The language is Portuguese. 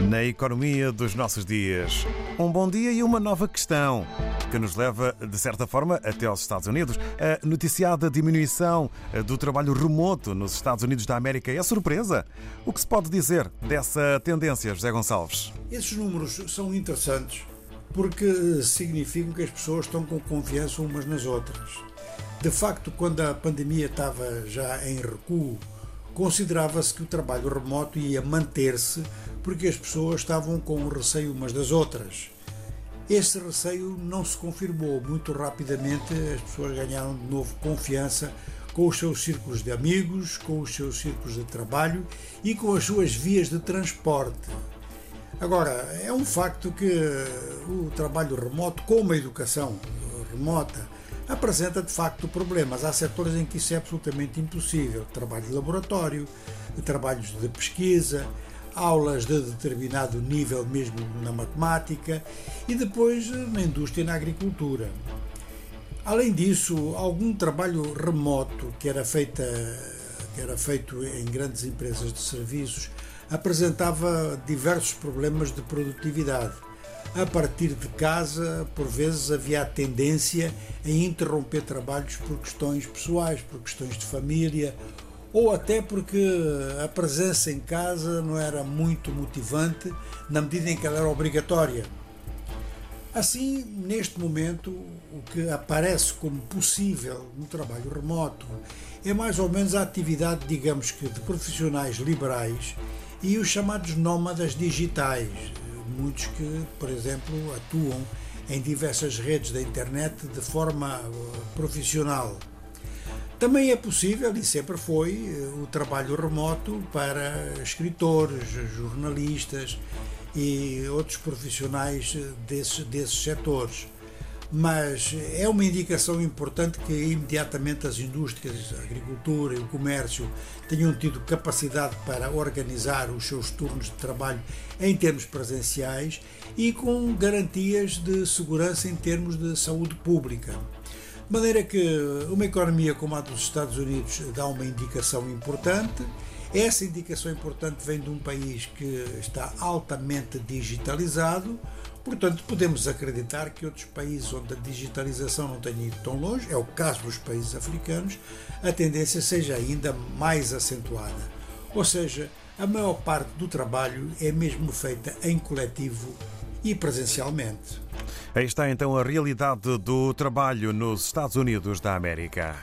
Na economia dos nossos dias, um bom dia e uma nova questão que nos leva, de certa forma, até aos Estados Unidos. A noticiada diminuição do trabalho remoto nos Estados Unidos da América é surpresa? O que se pode dizer dessa tendência, José Gonçalves? Esses números são interessantes porque significam que as pessoas estão com confiança umas nas outras. De facto, quando a pandemia estava já em recuo, considerava-se que o trabalho remoto ia manter-se porque as pessoas estavam com receio umas das outras. Esse receio não se confirmou. Muito rapidamente as pessoas ganharam de novo confiança com os seus círculos de amigos, com os seus círculos de trabalho e com as suas vias de transporte. Agora, é um facto que o trabalho remoto, como a educação remota, apresenta de facto problemas. Há setores em que isso é absolutamente impossível: trabalho de laboratório, trabalhos de pesquisa, aulas de determinado nível, mesmo na matemática, e depois na indústria e na agricultura. Além disso, algum trabalho remoto que era, feita, que era feito em grandes empresas de serviços apresentava diversos problemas de produtividade a partir de casa, por vezes havia a tendência a interromper trabalhos por questões pessoais, por questões de família, ou até porque a presença em casa não era muito motivante na medida em que ela era obrigatória. Assim, neste momento, o que aparece como possível no trabalho remoto é mais ou menos a atividade, digamos que, de profissionais liberais e os chamados nómadas digitais, muitos que, por exemplo, atuam em diversas redes da internet de forma uh, profissional. Também é possível, e sempre foi, uh, o trabalho remoto para escritores, jornalistas e outros profissionais uh, desses, desses setores mas é uma indicação importante que imediatamente as indústrias, a agricultura e o comércio tenham tido capacidade para organizar os seus turnos de trabalho em termos presenciais e com garantias de segurança em termos de saúde pública. De maneira que uma economia como a dos Estados Unidos dá uma indicação importante. Essa indicação importante vem de um país que está altamente digitalizado, Portanto, podemos acreditar que outros países onde a digitalização não tenha ido tão longe, é o caso dos países africanos, a tendência seja ainda mais acentuada. Ou seja, a maior parte do trabalho é mesmo feita em coletivo e presencialmente. Aí está então a realidade do trabalho nos Estados Unidos da América.